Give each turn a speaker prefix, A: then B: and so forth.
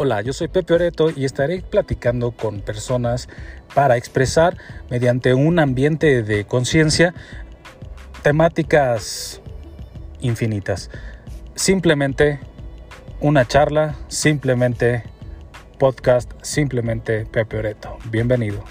A: Hola, yo soy Pepe Oreto y estaré platicando con personas para expresar mediante un ambiente de conciencia temáticas infinitas. Simplemente una charla, simplemente podcast, simplemente Pepe Oreto. Bienvenido.